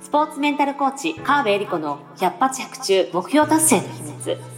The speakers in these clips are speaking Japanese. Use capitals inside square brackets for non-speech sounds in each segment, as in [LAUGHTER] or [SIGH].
スポーツメンタルコーチ川辺恵理子の百発百中目標達成の秘密。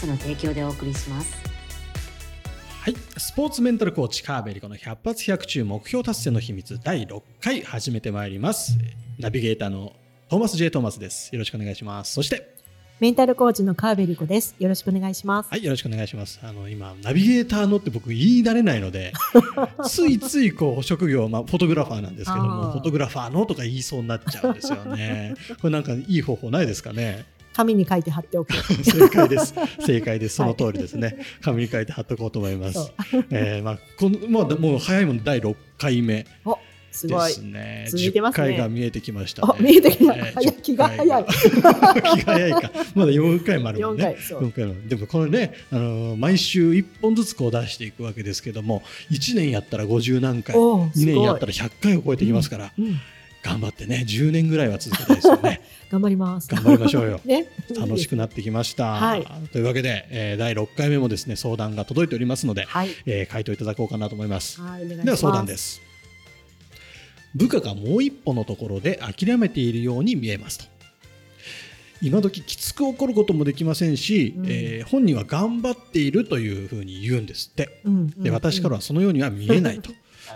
の提供でお送りします。はい、スポーツメンタルコーチ川辺理子の100発100中目標達成の秘密第6回始めてまいります。ナビゲーターのトーマス J トーマスです。よろしくお願いします。そしてメンタルコーチの川辺理子です。よろしくお願いします。はい、よろしくお願いします。あの今ナビゲーターのって僕言い慣れないので、[LAUGHS] ついついこう職業まあフォトグラファーなんですけども、フォトグラファーのとか言いそうになっちゃうんですよね。これなんかいい方法ないですかね？紙に書いて貼っておく。[LAUGHS] 正解です。正解です。その通りですね。はい、紙に書いて貼っておこうと思います。[LAUGHS] えー、まあこのまあもう早いもの第6回目。すごい。ね。続いてますね。回が見えてきました、ね。見えてきた。えー、気が早い。[LAUGHS] 気が早いか。まだ4回もあるもんね。4回。回でもこのね、あのー、毎週1本ずつこう出していくわけですけども、1年やったら50何回、2年やったら100回を超えてきますから。うんうん頑張ってね10年ぐらいは続けたいですよね。[LAUGHS] 頑張ります。頑張りましょうよ、[LAUGHS] ね、楽しくなってきました、はい、というわけで、えー、第6回目もですね相談が届いておりますので、はい、えー、回答いただこうかなと思います。はいでは相談です。部下がもう一歩のところで諦めているように見えますと。今時きつく怒ることもできませんし、うん、えー、本人は頑張っているというふうに言うんですって、うんうんうん、で私からはそのようには見えないと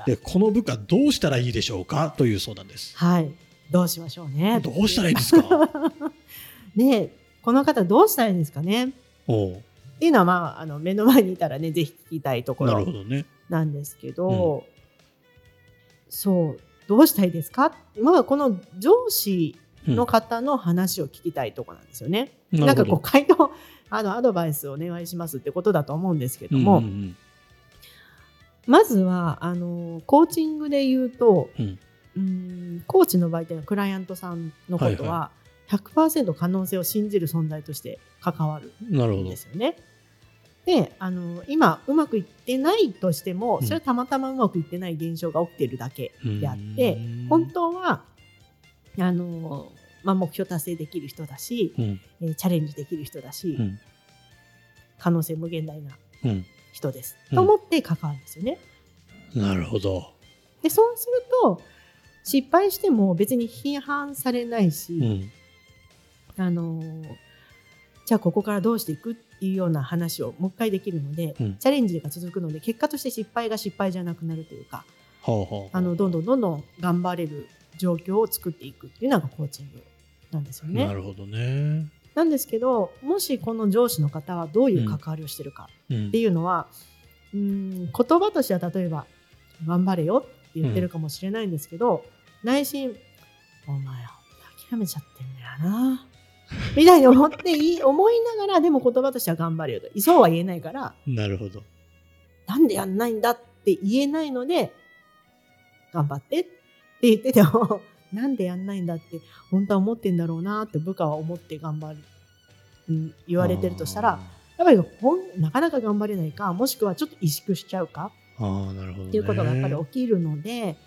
でこの部下どうしたらいいでしょうか？という相談です。はい。どうしましょうね。どうしたらいいですか？[LAUGHS] ねこの方どうしたらいいんですかね？おっていうのはまああの目の前にいたらねぜひ聞きたいところなんですけど、ねうん、そうどうしたいですか？まあこの上司の方の話を聞きたいとこなんですよね。うん、なんかこう回答あのアドバイスをお願いしますってことだと思うんですけども、うんうん、まずはあのコーチングで言うと、うん、うんコーチの場合というのはクライアントさんのことは100%可能性を信じる存在として関わるんですよね。であの今うまくいってないとしてもそれはたまたまうまくいってない現象が起きてるだけであって、うん、本当はあの、まあ、目標達成できる人だし、うん、えー、チャレンジできる人だし、うん、可能性無限大な人です、と思って関わるんですよね。なるほど。でそうすると失敗しても別に批判されないし、あのじゃあここからどうしていくっていうような話をもう一回できるので、うん、チャレンジが続くので結果として失敗が失敗じゃなくなるというか、あのどんどんどんどん頑張れる状況を作っていくっていうのがコーチングなんですよね。なるほどねなんですけどもしこの上司の方はどういう関わりをしてるかっていうのは、うん、うん言葉としては例えば「頑張れよ」って言ってるかもしれないんですけど、うん、内心「お前諦めちゃってんだよな」[LAUGHS] みたいに思っていい思いながらでも言葉としては頑張れよと。そうは言えないからなるほど。なんでやんないんだって言えないので頑張ってって言っててもなんでやんないんだって本当は思ってんだろうなって部下は思って頑張る、うん、言われてるとしたらやっぱりほんなかなか頑張れないかもしくはちょっと萎縮しちゃうか？あなるほど、ね、っていうことがやっぱり起きるので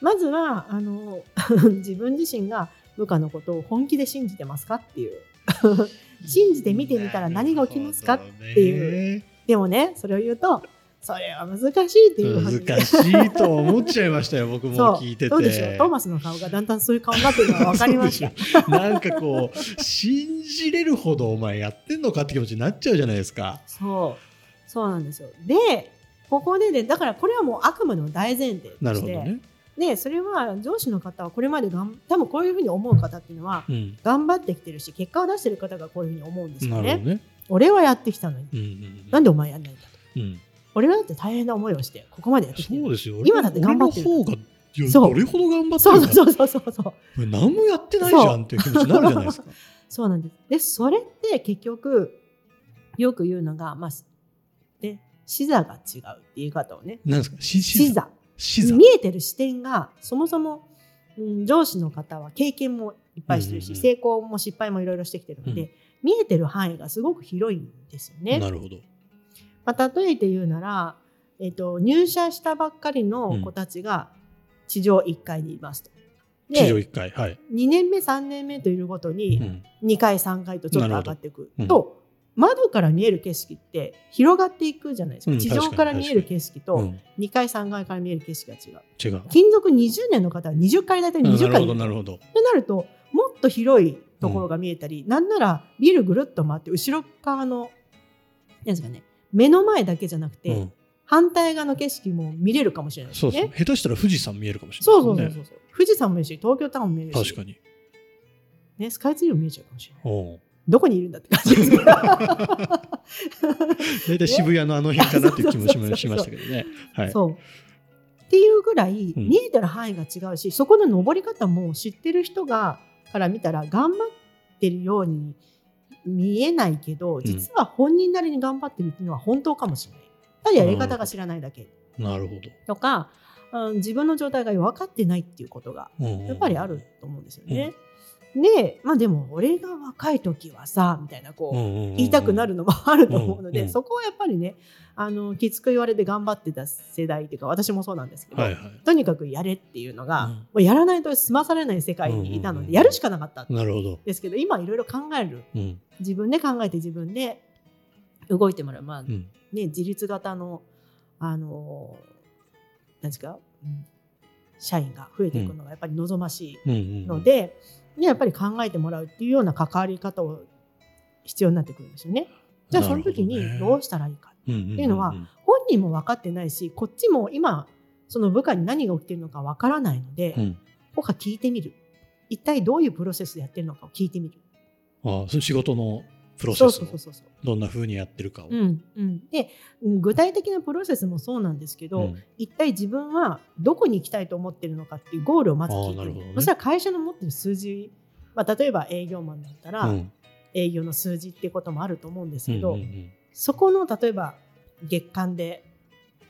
まずはあの [LAUGHS] 自分自身が部下のことを本気で信じてますかっていう。[LAUGHS] 信じて見てみたら何が起きますかっていう。でもねそれを言うとそれは難しいっていう難しいと思っちゃいましたよ僕も聞いてて。そうでしょトーマスの顔がだんだんそういう顔になってるのが分かりましたなんかこう信じれるほどお前やってんのかって気持ちになっちゃうじゃないですか。そう。そうなんですよ。でここでねだからこれはもうあくまでも大前提として、ね、でそれは上司の方はこれまでがん多分こういうふうに思う方っていうのは、うん、頑張ってきてるし結果を出してる方がこういうふうに思うんですよね。ね。俺はやってきたのに、うんうんうん、なんでお前やんないんだと、うん、俺はだって大変な思いをしてここまでやってきてる。そうですよ。今だって頑張ってる方がどれほど頑張ってるか。そうそうそうそうそう。何もやってないじゃんっていう気持ちになるじゃないですか。そう。なんです。でそれって結局よく言うのがまあで視座が違うっていう言い方をね。何ですか？視座。見えてる視点がそもそもうん、上司の方は経験もいっぱいしてるし、成功も失敗もいろいろしてきてるので、見えてる範囲がすごく広いんですよね。なるほど。まあ、例えて言うなら、えっ、ー、と、入社したばっかりの子たちが地上1階にいますと。地上1階、はい。2年目、3年目といるごとに、2階、3階とちょっと上がっていくと、うん、窓から見える景色って広がっていくじゃないですか。うん、地上から見える景色と、2階、3階から見える景色が違う。違う。勤続20年の方は20階大体20階。なるほど、となると、もっと広いところが見えたり、うん、なんならビルぐるっと回って後ろ側の、なんですかね、目の前だけじゃなくて、うん、反対側の景色も見れるかもしれないですね。そうそう下手したら富士山見えるかもしれない、ね、そうそうそうそう富士山も見えるし、東京タワーも見えるし。確かに。ね、スカイツリーも見えちゃうかもしれない。どこにいるんだって感じですけど。[LAUGHS] 大体渋谷のあの辺かなっていう気もしましたけどね。はい。そう。っていうぐらい見えてる範囲が違うし、うん、そこの登り方も知ってる人がから見たら頑張ってるように見えないけど実は本人なりに頑張ってるっていうのは本当かもしれない。ただやり方が知らないだけ。なるほど。とか、うん、自分の状態が分かってないっていうことがやっぱりあると思うんですよね。うん、でまあでも俺が若い時はさみたいなこう言いたくなるのもあると思うので、そこはやっぱりねあのきつく言われて頑張ってた世代っていうか私もそうなんですけど、はいはい、とにかくやれっていうのが、うん、もうやらないと済まされない世界にいたので、やるしかなかったんですけど今いろいろ考える、うん、自分で考えて自分で動いてもらう、まあね、自立型のあの何ですか、社員が増えていくのがやっぱり望ましいので、やっぱり考えてもらうっていうような関わり方を必要になってくるんですよね。じゃあその時にどうしたらいいかっていうのは本人も分かってないしこっちも今その部下に何が起きてるのか分からないので、うん、ここ聞いてみる一体どういうプロセスでやってるのかを聞いてみる。ああその仕事のプロセスをどんなふうにやってるかを。うんうん、で具体的なプロセスもそうなんですけど、うん、一体自分はどこに行きたいと思ってるのかっていうゴールをまず聞いてる。ね、そしたら会社の持ってる数字、まあ、例えば営業マンだったら、うん、営業の数字っていうこともあると思うんですけど、うんうんうん、そこの例えば月間で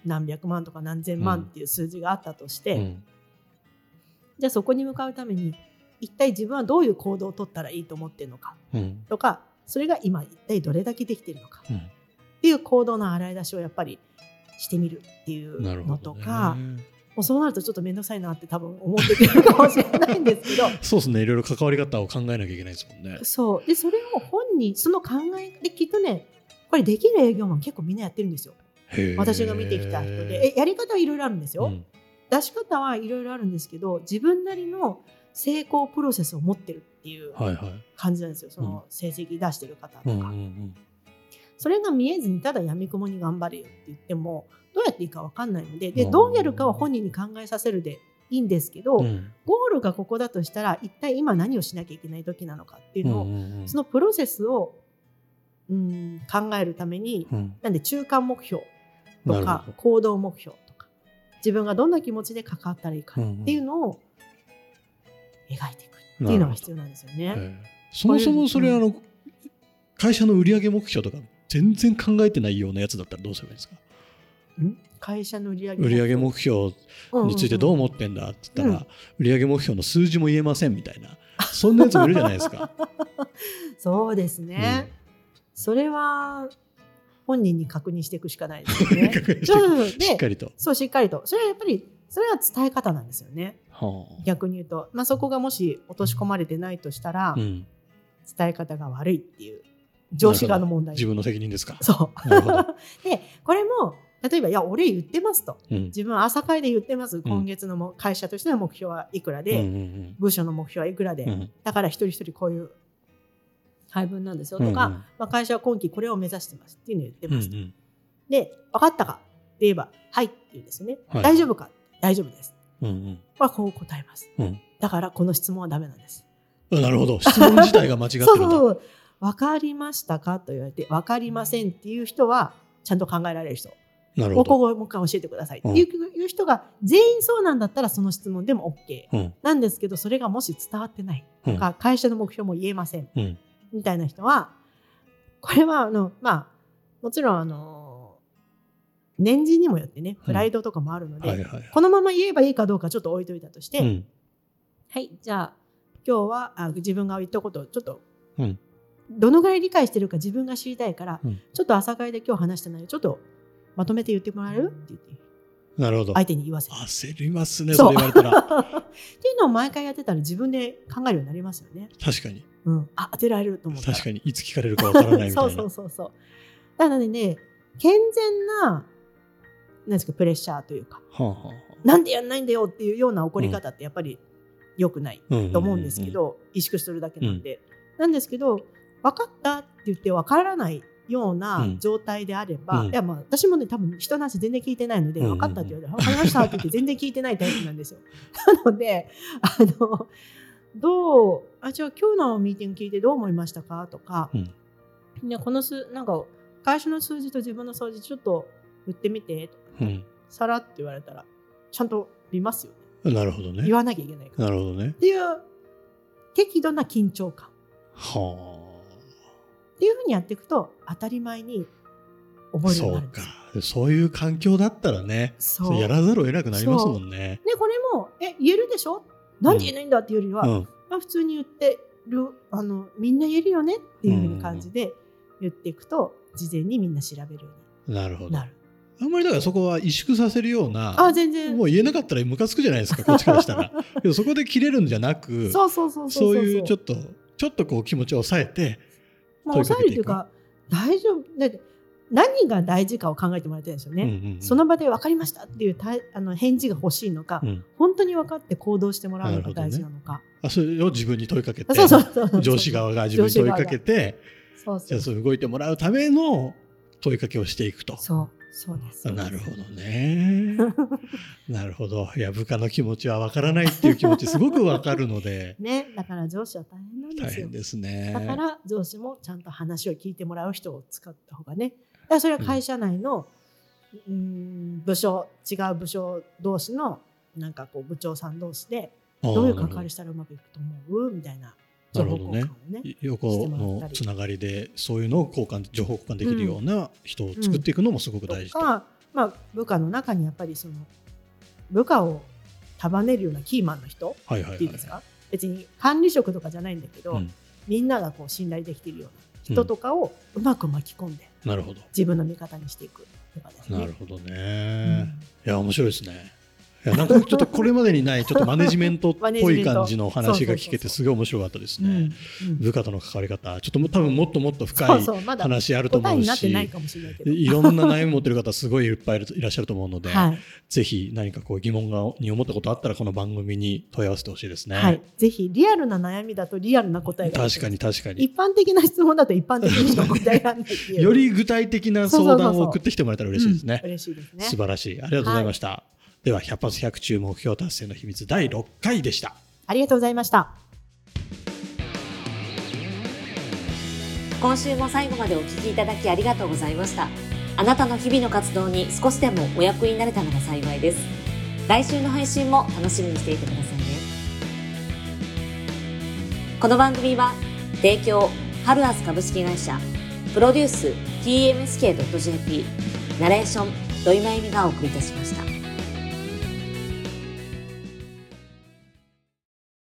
何百万とか何千万っていう数字があったとして、うん、じゃあそこに向かうために一体自分はどういう行動を取ったらいいと思ってるのか、うん、とかそれが今一体どれだけできてるのか、うん、っていう行動の洗い出しをやっぱりしてみるっていうのとか。もうそうなるとちょっと面倒くさいなって多分思ってくるかもしれないんですけど。[LAUGHS] そうですね。いろいろ関わり方を考えなきゃいけないですもんね。そう。でそれを本人その考えできっとねこれできる営業マン結構みんなやってるんですよ。私が見てきた人で。えやり方はいろいろあるんですよ、うん、出し方はいろいろあるんですけど自分なりの成功プロセスを持ってるっていう感じなんですよ、はいはい、その成績出してる方とか、うんうんうん、それが見えずにただやみくもに頑張れよって言ってもどうやっていいか分かんないのででどうやるかは本人に考えさせるでいいんですけど、うん、ゴールがここだとしたら一体今何をしなきゃいけない時なのかっていうのを、うんうんうん、そのプロセスを、うん、考えるために、うん、なんで中間目標とか行動目標とか自分がどんな気持ちで関わったらいいかっていうのを描いていくっていうのが必要なんですよね。そもそもそれ、あの会社の売上目標とか全然考えてないようなやつだったらどうすればいいですか？会社の売上売上目標についてどう思ってんだって言ったら、うん、売上目標の数字も言えませんみたいなそんなやつもいるじゃないですか。[LAUGHS] そうですね、うん、それは本人に確認していくしかないですよね。[LAUGHS] しっかりと。そうしっかりと。それはやっぱりそれは伝え方なんですよね。はあ、逆に言うと、まあ、そこがもし落とし込まれてないとしたら、うん、伝え方が悪いっていう上司側の問題。自分の責任ですか。そう。[LAUGHS] でこれも例えば、いや、俺言ってますと。うん、自分は朝会で言ってます。今月のも会社としての目標はいくらで、うんうんうん、部署の目標はいくらで、うん、だから一人一人こういう配分なんですよとか、うんうん、まあ、会社は今期これを目指してますっていうのを言ってますと。うんうん、で、分かったかって言えば、はいって言うんですよね。はい、大丈夫か大丈夫です。うんうん、まあ、こう答えます。うん、だから、この質問はダメなんです。なるほど。質問自体が間違ってるんだ [LAUGHS] そうそう。分かりましたかと言われて、分かりませんっていう人は、ちゃんと考えられる人。なるほど。ここもう一回教えてくださいっていう人が全員そうなんだったらその質問でも OK、うん、なんですけどそれがもし伝わってないとか、うん、会社の目標も言えません、うん、みたいな人はこれはあのまあもちろんあの年次にもよってねプライドとかもあるので、このまま言えばいいかどうかちょっと置いといたとして、はいじゃあ今日はあ自分が言ったことをちょっと、うん、どのぐらい理解してるか自分が知りたいから、うん、ちょっと朝会で今日話した内容ちょっとまとめて言ってもらえるって言って。なるほど。相手に言わせ焦りますねそれ言われたら。[LAUGHS] っていうのを毎回やってたら自分で考えるようになりますよね。確かに、うん、あ当てられると思う確かに。いつ聞かれるかわからないみたいな。[LAUGHS] そうそうそうそう。なのでね健全なですかプレッシャーというか、はあはあ、なんでやんないんだよっていうような怒り方ってやっぱり良くないと思うんですけど、萎縮するだけなんで、うん、なんですけど分かったって言って分からないような状態であれば、うん、いやまあ私もね多分人の話全然聞いてないので、分かったって言われて分かりましたって言って全然聞いてないタイプなんですよ。[LAUGHS] なのであのどうあじゃあ今日のミーティング聞いてどう思いましたかとか、うん、この数なんか会社の数字と自分の数字ちょっと言ってみてとか、うん、さらって言われたらちゃんと見ますよね。なるほどね。言わなきゃいけないから。なるほどね。っていう適度な緊張感。はあ。っていうふうにやっていくと当たり前に覚えるようになるそうかそういう環境だったらねそうやらざるを得なくなりますもんね。でこれもえ言えるでしょ？なんで言えないんだっていうよりは、うん、まあ、普通に言ってるあのみんな言えるよねっていう感じで言っていくと、事前にみんな調べるようになる。ほどあんまりだからそこは萎縮させるようなあ全然。もう言えなかったらムカつくじゃないですかこっちからしたら。[LAUGHS] けどそこで切れるんじゃなくそうそうそうそういうちょっとちょっとこう気持ちを抑えてまあ、抑えるというか大丈夫だって何が大事かを考えてもらいたいですよね、うんうんうん、その場で分かりましたっていうたあの返事が欲しいのか、うん、本当に分かって行動してもらうのが大事なのか、ね、あそれを自分に問いかけてそうそうそう上司側が自分に問いかけてそうそう。じゃあそう動いてもらうための問いかけをしていくと。そうそうです。なるほどね。[LAUGHS] なるほど。いや部下の気持ちはわからないっていう気持ちすごくわかるので。[LAUGHS] ねだから上司は大変なんですよ。大変ですね。だから上司もちゃんと話を聞いてもらう人を使った方がね。だそれは会社内の、うん、部署違う部署同士のなんかこう部長さん同士でどういう関わりしたらうまくいくと思う？みたいななるほどね。横のつながりでそういうのを交換情報交換できるような人を作っていくのもすごく大事、うん。うん、まあ、部下の中にやっぱりその部下を束ねるようなキーマンの人っていいですか、別に管理職とかじゃないんだけど、うん、みんながこう信頼できているような人とかをうまく巻き込んで、なるほど。自分の味方にしていくとかですね。なるほどね、いや面白いですね。いやなんかちょっとこれまでにないちょっとマネジメントっぽい感じの話が聞けて [LAUGHS] すごい面白かったですね。部下との関わり方ちょっと多分もっともっと深い話あると思うしいろんな悩み持ってる方すごいいっぱいいらっしゃると思うので、はい、ぜひ何かこう疑問がに思ったことあったらこの番組に問い合わせてほしいですね。はい、ぜひリアルな悩みだとリアルな答えが確かに確かに。一般的な質問だと一般的にしか答えられない [LAUGHS] より具体的な相談を送ってきてもらえたら嬉しいですね。嬉しいですね。素晴らしい。ありがとうございました。はいでは100発100中目標達成の秘密第6回でした。ありがとうございました。今週も最後までお聞きいただきありがとうございました。あなたの日々の活動に少しでもお役になれたのが幸いです。来週の配信も楽しみにしていてくださいね。この番組は提供ハルアス株式会社プロデュース TMSK.jp ナレーション土井真由美がお送りいたしました